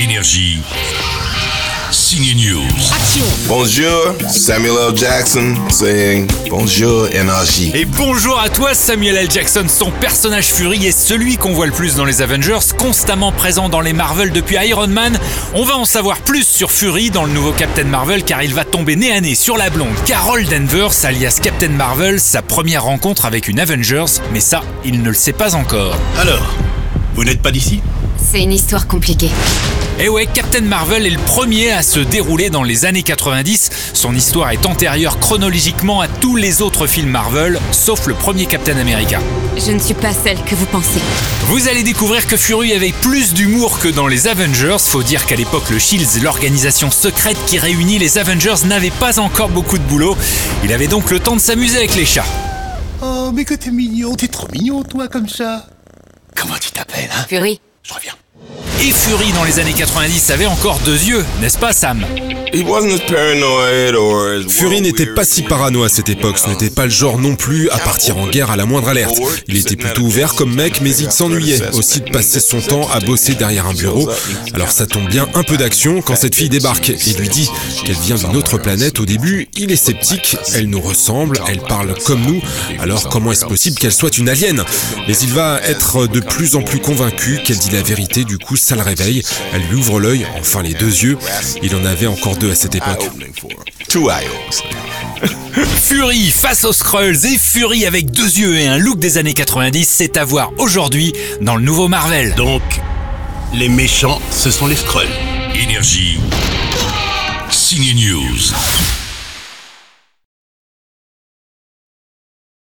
Énergie. Signe News. Bonjour, Samuel L. Jackson saying bonjour énergie. Et bonjour à toi Samuel L. Jackson, son personnage Fury est celui qu'on voit le plus dans les Avengers, constamment présent dans les Marvel depuis Iron Man. On va en savoir plus sur Fury dans le nouveau Captain Marvel car il va tomber nez à nez sur la blonde Carol Danvers alias Captain Marvel, sa première rencontre avec une Avengers, mais ça, il ne le sait pas encore. Alors, vous n'êtes pas d'ici? C'est une histoire compliquée. Et Eh ouais, Captain Marvel est le premier à se dérouler dans les années 90. Son histoire est antérieure chronologiquement à tous les autres films Marvel, sauf le premier Captain America. Je ne suis pas celle que vous pensez. Vous allez découvrir que Fury avait plus d'humour que dans les Avengers. Faut dire qu'à l'époque, le Shields, l'organisation secrète qui réunit les Avengers, n'avait pas encore beaucoup de boulot. Il avait donc le temps de s'amuser avec les chats. Oh, mais que t'es mignon, t'es trop mignon, toi, comme ça. Comment tu t'appelles, hein? Fury, Je reviens. Et Fury dans les années 90 avait encore deux yeux, n'est-ce pas Sam? Fury n'était pas si parano à cette époque, ce n'était pas le genre non plus à partir en guerre à la moindre alerte. Il était plutôt ouvert comme mec, mais il s'ennuyait aussi de passer son temps à bosser derrière un bureau. Alors ça tombe bien, un peu d'action quand cette fille débarque et lui dit qu'elle vient d'une autre planète. Au début, il est sceptique, elle nous ressemble, elle parle comme nous, alors comment est-ce possible qu'elle soit une alien? Mais il va être de plus en plus convaincu qu'elle dit la vérité, du coup ça le réveille, elle lui ouvre l'œil, enfin les deux yeux, il en avait encore deux à cette époque. Fury face aux Skrulls et Fury avec deux yeux et un look des années 90, c'est à voir aujourd'hui dans le nouveau Marvel. Donc, les méchants, ce sont les Skrulls. Énergie. Signe News.